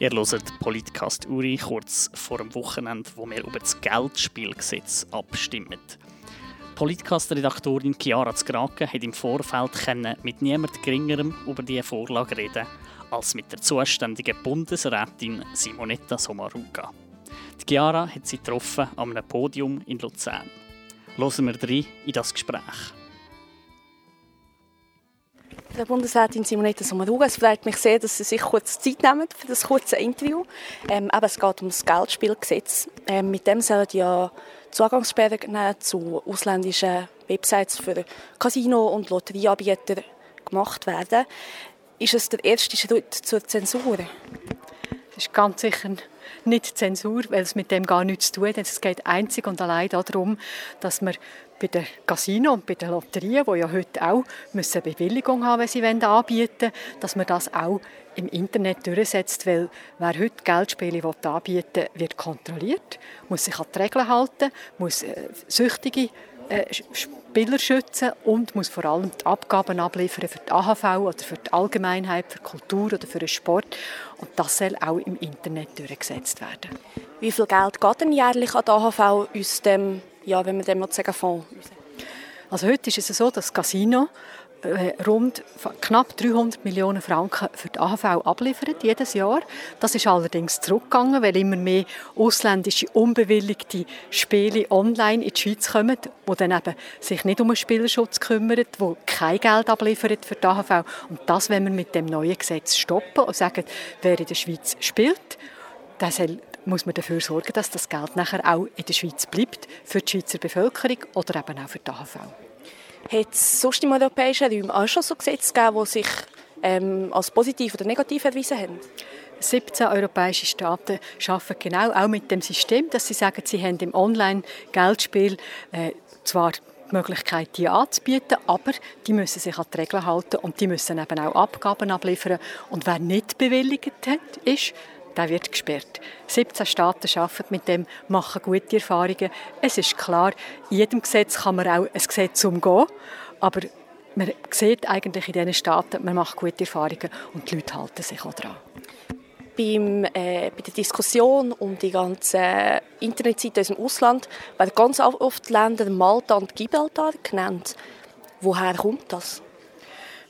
Ihr hört Politcast Uri kurz vor dem Wochenende, wo wir über das Geldspielgesetz abstimmen. Politcast-Redaktorin Chiara Zgraken hat im Vorfeld mit niemand Geringerem über diese Vorlage reden als mit der zuständigen Bundesrätin Simonetta Sommaruga. Die Chiara hat sie getroffen an einem Podium in Luzern. Hören wir rein in das Gespräch. Der Bundesrätin Simonetta Sommaruga. Es freut mich sehr, dass Sie sich kurz Zeit nehmen für das kurze Interview. Ähm, aber es geht um das Geldspielgesetz. Ähm, mit dem sollen ja Zugangssperren zu ausländischen Websites für Casino- und Lotterieanbieter gemacht werden. Ist es der erste Schritt zur Zensur? Das ist ganz sicher nicht Zensur, weil es mit dem gar nichts zu tun hat. Es geht einzig und allein darum, dass man bei den Casino und bei den Lotterien, die ja heute auch müssen Bewilligung haben, wenn sie anbieten wollen, dass man das auch im Internet durchsetzt, weil wer heute Geldspiele anbieten will, wird kontrolliert, muss sich an die Regeln halten, muss äh, Süchtige Spieler schützen und muss vor allem die Abgaben abliefern für die AHV oder für die Allgemeinheit, für die Kultur oder für den Sport. Und das soll auch im Internet durchgesetzt werden. Wie viel Geld geht denn jährlich an die AHV aus dem ja, wenn man dem sagen Fonds. Also heute ist es so, dass das Casino äh, rund knapp 300 Millionen Franken für die AHV abliefert jedes Jahr. Das ist allerdings zurückgegangen, weil immer mehr ausländische unbewilligte Spiele online in die Schweiz kommen, die dann eben sich nicht um den Spielerschutz kümmern, die kein Geld abliefern für die AHV. Und das wenn wir mit dem neuen Gesetz stoppen und sagen, wer in der Schweiz spielt, der soll muss man dafür sorgen, dass das Geld nachher auch in der Schweiz bleibt, für die Schweizer Bevölkerung oder eben auch für die AHV. Hat es sonst im europäischen Raum auch schon so Gesetze gegeben, die sich ähm, als positiv oder negativ erwiesen haben? 17 europäische Staaten arbeiten genau auch mit dem System, dass sie sagen, sie haben im Online-Geldspiel äh, zwar die Möglichkeit, die anzubieten, aber die müssen sich an die Regeln halten und die müssen eben auch Abgaben abliefern. Und wer nicht bewilligt hat, ist, der wird gesperrt. 17 Staaten arbeiten mit dem, machen gute Erfahrungen. Es ist klar, in jedem Gesetz kann man auch ein Gesetz umgehen, aber man sieht eigentlich in diesen Staaten, man macht gute Erfahrungen und die Leute halten sich auch daran. Beim, äh, bei der Diskussion um die ganzen Internetseiten aus dem Ausland werden ganz oft Länder Malta und Gibraltar genannt. Woher kommt das?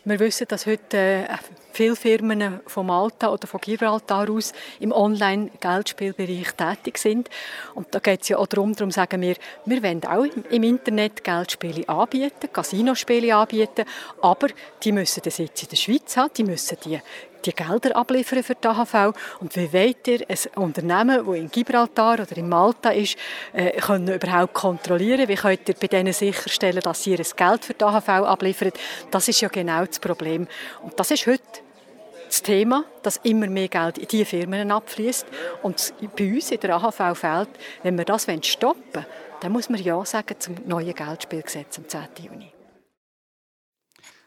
Wir wissen, dass heute äh, viele Firmen von Malta oder von Gibraltar aus im Online-Geldspielbereich tätig sind. Und da geht es ja auch darum, darum sagen wir, wir wollen auch im Internet Geldspiele anbieten, Casinospiele anbieten, aber die müssen den Sitz in der Schweiz haben, die müssen die die Gelder abliefern für die AHV. Und wie wollt ihr ein Unternehmen, das in Gibraltar oder in Malta ist, äh, können überhaupt kontrollieren? Wie könnt ihr bei denen sicherstellen, dass sie ihr Geld für die AHV abliefern? Das ist ja genau das Problem. Und das ist heute das Thema, dass immer mehr Geld in diese Firmen abfließt und bei uns in der AHV fehlt, wenn wir das stoppen wollen, dann muss man Ja sagen zum neuen Geldspielgesetz am 10. Juni.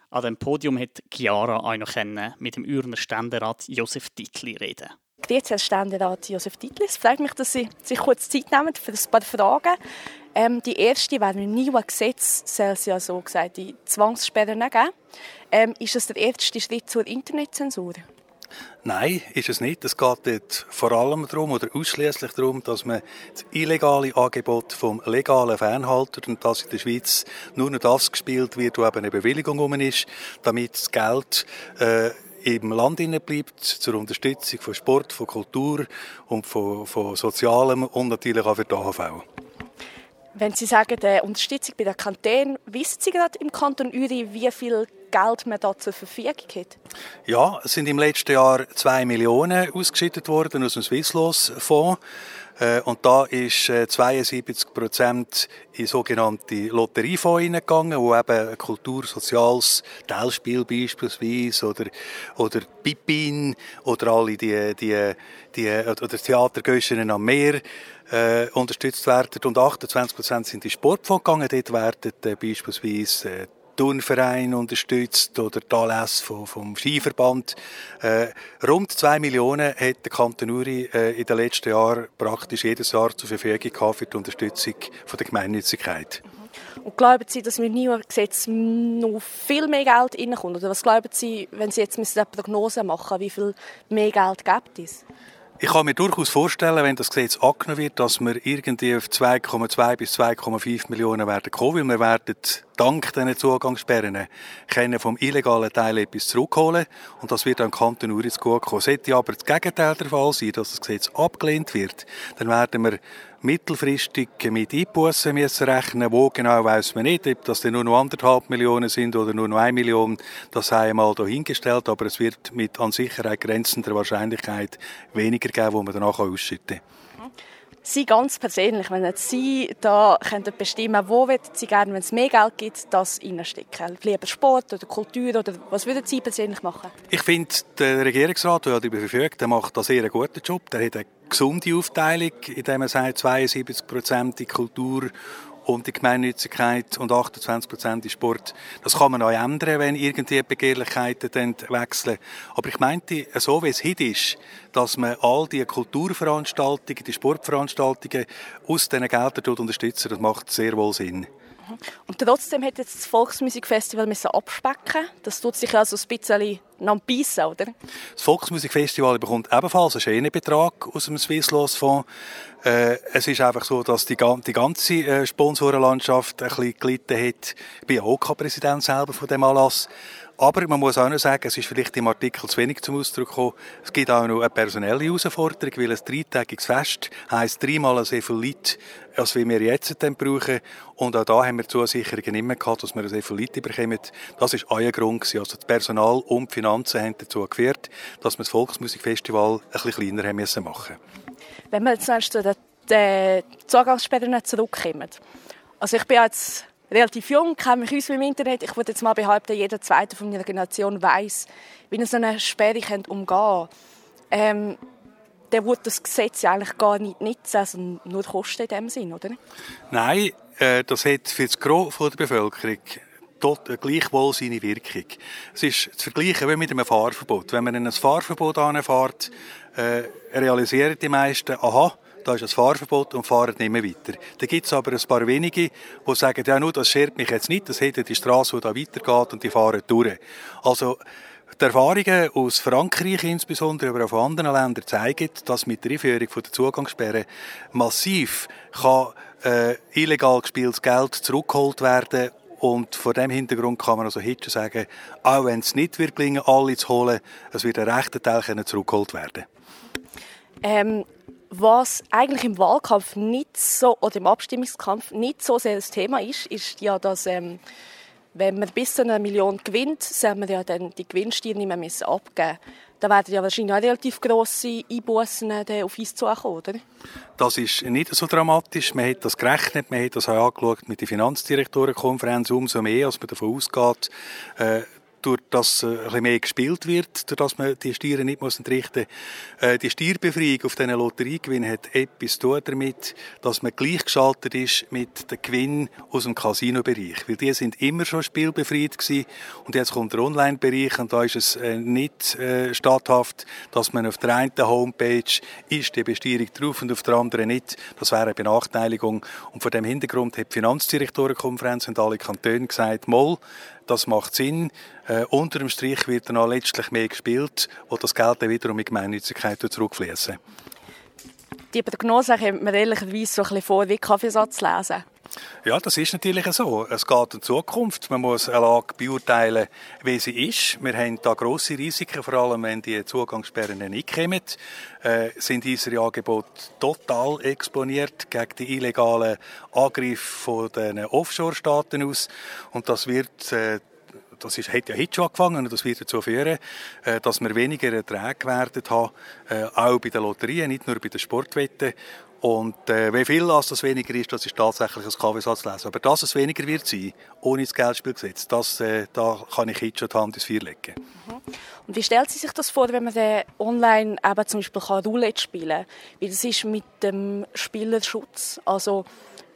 An dem Podium hat Chiara auch noch mit dem Ürner Ständerat Josef Dietli reden. Grüezi, Herr Ständerat Josef Dietli. Es freut mich, dass Sie sich kurz Zeit nehmen für ein paar Fragen. Ähm, die erste wäre im neuen Gesetz soll so gesagt die Zwangssperren geben. Ähm, ist das der erste Schritt zur Internetzensur? Nein, ist es nicht. Es geht dort vor allem darum oder ausschließlich darum, dass man das illegale Angebot vom legalen fernhaltet und dass in der Schweiz nur noch das gespielt wird, wo eben eine Bewilligung um ist, damit das Geld äh, im Land bleibt zur Unterstützung von Sport, von Kultur und von, von Sozialem und natürlich auch für die AHV. Wenn Sie sagen, die Unterstützung bei den Kantonen, wissen Sie gerade im Kanton Uri, wie viel Geld man da zur Verfügung hat? Ja, es sind im letzten Jahr zwei Millionen ausgeschüttet worden aus dem Swisslos-Fonds. Äh, und da ist 72 äh, Prozent in sogenannte Lotteriefonds hineingegangen, wo eben Kultur, Soziales, Teilspiel beispielsweise oder, oder Pippin oder alle die, die, die oder Theatergöschen am Meer äh, unterstützt werden. Und 28 Prozent sind in Sportfonds gegangen. Dort werden äh, beispielsweise äh, Turnverein unterstützt oder die Anlässe vom, vom Skiverband. Äh, rund 2 Millionen hat der Kanton Uri äh, in den letzten Jahren praktisch jedes Jahr zur Verfügung gehabt für die Unterstützung von der Gemeinnützigkeit. Und glauben Sie, dass mit dem Gesetz noch viel mehr Geld reinkommt? Oder was glauben Sie, wenn Sie jetzt eine Prognose machen wie viel mehr Geld gibt es? Ich kann mir durchaus vorstellen, wenn das Gesetz angenommen wird, dass wir irgendwie auf 2,2 bis 2,5 Millionen werden kommen, weil wir werden dank diesen Zugangssperren können vom illegalen Teil etwas zurückholen und das wird dann Kanton Uri kommen. Sollte aber das Gegenteil der Fall sein, dass das Gesetz abgelehnt wird, dann werden wir mittelfristig mit Einbußen müssen rechnen. Wo genau weiß man nicht, ob das nur noch anderthalb Millionen sind oder nur noch eine Million. Das sei einmal dahingestellt, aber es wird mit an Sicherheit grenzender Wahrscheinlichkeit weniger geben, wo man danach ausschütten kann. Sie ganz persönlich, wenn Sie da könnten bestimmen, wo Sie gerne, wenn es mehr Geld gibt, das reinstecken? Lieber Sport oder Kultur oder was würden Sie persönlich machen? Ich finde, der Regierungsrat, der darüber verfügt, der macht einen sehr guten Job. Der hat eine gesunde Aufteilung, indem er sagt, 72 Prozent in Kultur und die Gemeinnützigkeit und 28 Prozent in Sport. Das kann man auch ändern, wenn irgendwie Begehrlichkeiten wechseln. Aber ich meinte, so wie es heute ist, dass man all die Kulturveranstaltungen, die Sportveranstaltungen aus diesen Geldern unterstützen, das macht sehr wohl Sinn. Und trotzdem hat jetzt das Volksmusikfestival abspecken Das tut sich also ein bisschen beißen, oder? Das Volksmusikfestival bekommt ebenfalls einen schönen Betrag aus dem Swisslos-Fonds. Äh, es ist einfach so, dass die, die ganze äh, Sponsorenlandschaft ein bisschen gelitten hat. Ich bin auch kein Präsident selber von dem Anlass. Aber man muss auch noch sagen, es ist vielleicht im Artikel zu wenig zum Ausdruck gekommen. Es gibt auch noch eine personelle Herausforderung, weil ein dreitägiges Fest heisst dreimal so viel Leute, als wir jetzt dann brauchen. Und auch da haben wir Zusicherungen immer gehabt, dass wir so viel Leute bekommen. Das war euer Grund. Also das Personal und die haben dazu geführt, dass wir das Volksmusikfestival ein bisschen kleiner haben müssen machen Wenn wir jetzt zu den Zugangssperren zurückkommen. Also ich bin jetzt relativ jung, kenne mich aus im Internet. Ich würde jetzt mal behaupten, jeder Zweite von meiner Generation weiß, wie man so eine Sperre umgehen kann. Ähm, der wird das Gesetz ja eigentlich gar nicht nutzen, also nur Kosten in dem Sinn, oder? Nein, äh, das hat für das Gros der Bevölkerung dort äh, gleichwohl seine Wirkung. Es ist zu vergleichen wie mit einem Fahrverbot. Wenn man in ein Fahrverbot anfährt, äh, realisieren die meisten, aha, da ist ein Fahrverbot und fahren nicht mehr weiter. Da gibt es aber ein paar wenige, die sagen, ja, nur, das schert mich jetzt nicht, das hätte die Straße, die da weitergeht und die fahren durch. Also, die Erfahrungen aus Frankreich insbesondere, aber auch von anderen Ländern zeigen, dass mit der Einführung der Zugangssperre massiv kann, äh, illegal gespieltes Geld zurückgeholt werden und vor dem Hintergrund kann man also heute sagen, auch wenn es nicht wird gelingen, alle zu holen, es wird ein rechter Teil zurückgeholt werden. Ähm, was eigentlich im Wahlkampf nicht so, oder im Abstimmungskampf nicht so sehr das Thema ist, ist ja, dass ähm, wenn man bis zu einer Million gewinnt, soll man ja dann die Gewinnsteuer nicht mehr müssen abgeben Da werden ja wahrscheinlich auch relativ grosse Einbußen auf uns zukommen, oder? Das ist nicht so dramatisch. Man hat das gerechnet, man hat das auch angeschaut mit der Finanzdirektorenkonferenz. Umso mehr, als man davon ausgeht, äh, durch das äh, ein mehr gespielt wird, durch das man die Steuern nicht muss entrichten muss. Äh, die Steuerbefreiung auf diesen Lotteriegewinn hat etwas zu tun damit, dass man gleichgeschaltet ist mit den Gewinnen aus dem Casino-Bereich. Weil die sind immer schon spielbefreit gewesen. Und jetzt kommt der Online-Bereich und da ist es äh, nicht äh, statthaft, dass man auf der einen Homepage ist die Besteuerung drauf und auf der anderen nicht. Das wäre eine Benachteiligung. Und vor dem Hintergrund hat die Finanzdirektorenkonferenz und alle Kantone gesagt, Moll, das macht Sinn. Äh, unter dem Strich wird dann letztlich mehr gespielt, wo das Geld dann wiederum in Gemeinnützigkeit zurückfließen. Die Prognose kommt mir ehrlicherweise so ein bisschen vor wie Kaffeesatz lesen. Ja, das ist natürlich so. Es geht in Zukunft. Man muss eine Lage beurteilen, wie sie ist. Wir haben da grosse Risiken, vor allem wenn die Zugangssperren nicht kommen. Äh, sind unsere Angebote total exponiert gegen die illegalen Angriffe von den Offshore-Staaten aus. Und das wird äh, das ist, hat ja heute schon angefangen und das wird dazu führen, äh, dass wir weniger Erträge werden haben, äh, auch bei den Lotterien, nicht nur bei den Sportwetten. Und äh, wie viel als das weniger ist, das ist tatsächlich ein KW-Satz lesen. Aber dass es weniger wird sein, ohne das Geldspielgesetz, das, äh, da kann ich jetzt schon die Hand ins Feuer legen. Mhm. Und wie stellt sie sich das vor, wenn man online eben zum Beispiel Roulette spielen kann? Wie das ist mit dem Spielerschutz? Also,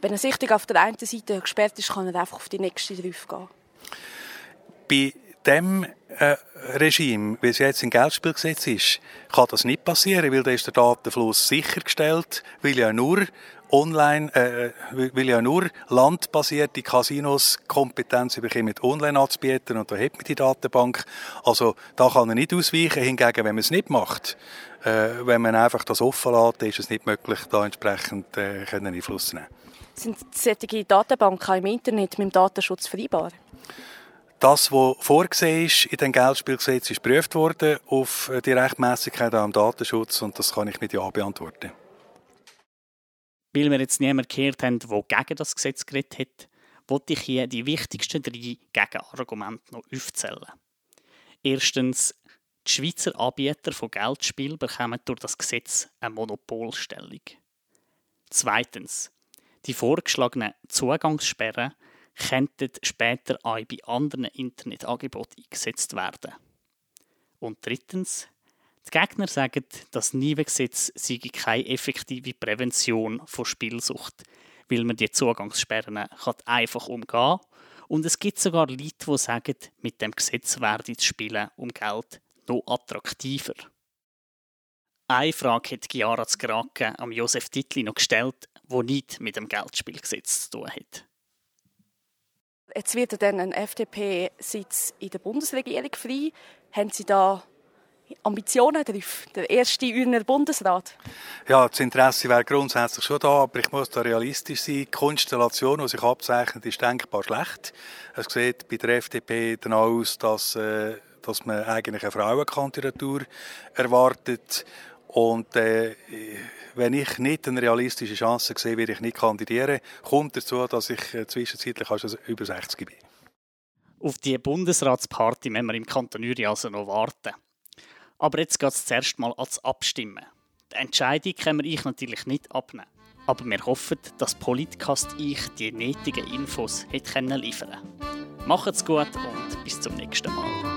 wenn ein Sichtung auf der einen Seite gesperrt ist, kann er einfach auf die nächste drauf gehen. Bei dem äh, Regime, wie es jetzt im Geldspielgesetz ist, kann das nicht passieren, weil da ist der Datenfluss sichergestellt, weil ja nur online, äh, weil ja nur landbasierte Casinos Kompetenz bekommen, online anzubieten und da hat man die Datenbank. Also da kann er nicht ausweichen. Hingegen, wenn man es nicht macht, äh, wenn man einfach das offen lässt, ist es nicht möglich, da entsprechend äh, Einfluss zu nehmen. Sind solche Datenbanken im Internet mit dem Datenschutz vereinbar? Das, was vorgesehen ist in dem Geldspielgesetz, ist geprüft worden auf die Rechtmäßigkeit am Datenschutz und das kann ich mit Ja beantworten. Weil wir jetzt niemanden gehört haben, der gegen das Gesetz geredet hat, wollte ich hier die wichtigsten drei Gegenargumente noch aufzählen. Erstens, die Schweizer Anbieter von Geldspielen bekommen durch das Gesetz eine Monopolstellung. Zweitens, die vorgeschlagenen Zugangssperren könnten später auch bei anderen Internetangeboten eingesetzt werden. Und drittens, die Gegner sagen, das NIVE-Gesetz sei keine effektive Prävention von Spielsucht, weil man die Zugangssperren einfach umgehen kann. Und es gibt sogar Leute, die sagen, mit dem Gesetz werde das Spielen um Geld noch attraktiver. Eine Frage hat Chiara Zgrake am Josef Titli noch gestellt, die nichts mit dem Geldspielgesetz zu tun hat. Jetzt wird dann ein FDP-Sitz in der Bundesregierung frei. Haben Sie da Ambitionen drauf? Der erste Ürner Bundesrat? Ja, das Interesse wäre grundsätzlich schon da, aber ich muss da realistisch sein. Die Konstellation, die sich abzeichnet, ist denkbar schlecht. Es sieht bei der FDP dann aus, dass, äh, dass man eigentlich eine Frauenkandidatur erwartet. Und äh, wenn ich nicht eine realistische Chance sehe, werde ich nicht kandidieren. Kommt dazu, dass ich äh, zwischenzeitlich also über 60 bin. Auf die Bundesratsparty müssen wir im Kanton Uri also noch warten. Aber jetzt geht es zuerst mal ans Abstimmen. Die Entscheidung können wir ich natürlich nicht abnehmen. Aber wir hoffen, dass Politcast ich die nötigen Infos hätte liefern können. Macht's gut und bis zum nächsten Mal.